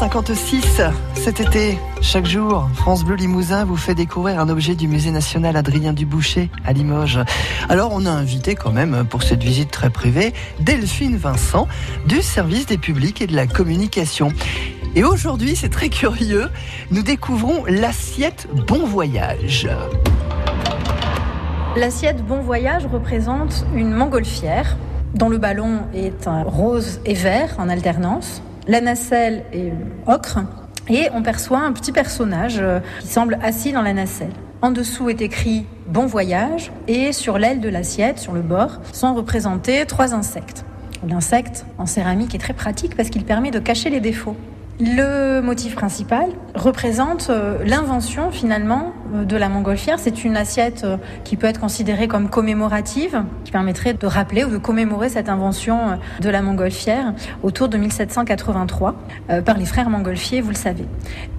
19h56, cet été, chaque jour, France Bleu Limousin vous fait découvrir un objet du musée national Adrien Duboucher à Limoges. Alors on a invité quand même pour cette visite très privée Delphine Vincent du service des publics et de la communication. Et aujourd'hui, c'est très curieux, nous découvrons l'assiette Bon Voyage. L'assiette Bon Voyage représente une montgolfière dont le ballon est rose et vert en alternance. La nacelle est ocre et on perçoit un petit personnage euh, qui semble assis dans la nacelle. En dessous est écrit Bon voyage et sur l'aile de l'assiette, sur le bord, sont représentés trois insectes. L'insecte en céramique est très pratique parce qu'il permet de cacher les défauts. Le motif principal représente euh, l'invention finalement de la montgolfière. C'est une assiette euh, qui peut être considérée comme commémorative, qui permettrait de rappeler ou de commémorer cette invention de la montgolfière autour de 1783 par les frères Montgolfier, vous le savez.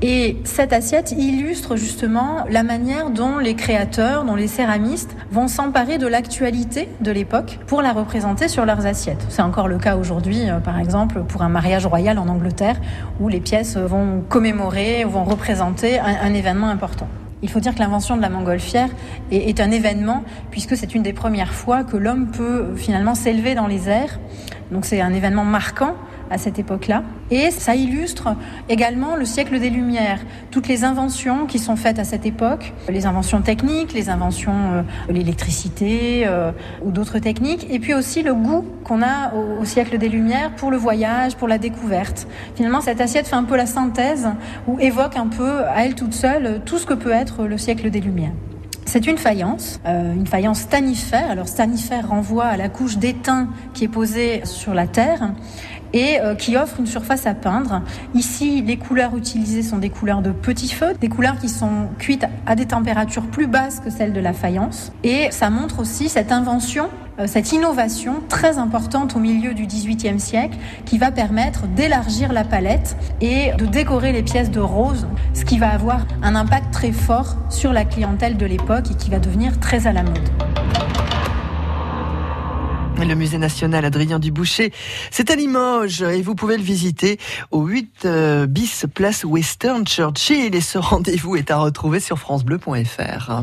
Et cette assiette illustre justement la manière dont les créateurs, dont les céramistes vont s'emparer de l'actualité de l'époque pour la représenter sur leurs assiettes. C'est encore le cas aujourd'hui, par exemple, pour un mariage royal en Angleterre où les pièces vont commémorer, vont représenter un, événement important. Il faut dire que l'invention de la montgolfière est, est un événement puisque c'est une des premières fois que l'homme peut finalement s'élever dans les airs. Donc c'est un événement marquant à cette époque-là. Et ça illustre également le siècle des Lumières, toutes les inventions qui sont faites à cette époque, les inventions techniques, les inventions euh, de l'électricité euh, ou d'autres techniques, et puis aussi le goût qu'on a au, siècle des Lumières pour le voyage, pour la découverte. Finalement, cette assiette fait un peu la synthèse ou évoque un peu à elle toute seule tout ce que peut être le siècle des Lumières. C'est une faïence, euh, une faïence stanifère. Alors stanifère renvoie à la couche d'étain qui est posée sur la terre et euh, qui offre une surface à peindre. Ici, les couleurs utilisées sont des couleurs de petit feu, des couleurs qui sont cuites à des températures plus basses que celles de la faïence. Et ça montre aussi cette invention cette innovation très importante au milieu du XVIIIe siècle qui va permettre d'élargir la palette et de décorer les pièces de rose, ce qui va avoir un impact très fort sur la clientèle de l'époque et qui va devenir très à la mode. Le musée national Adrien Duboucher, c'est à Limoges et vous pouvez le visiter au 8 euh, bis place Western Churchill et ce rendez-vous est à retrouver sur francebleu.fr.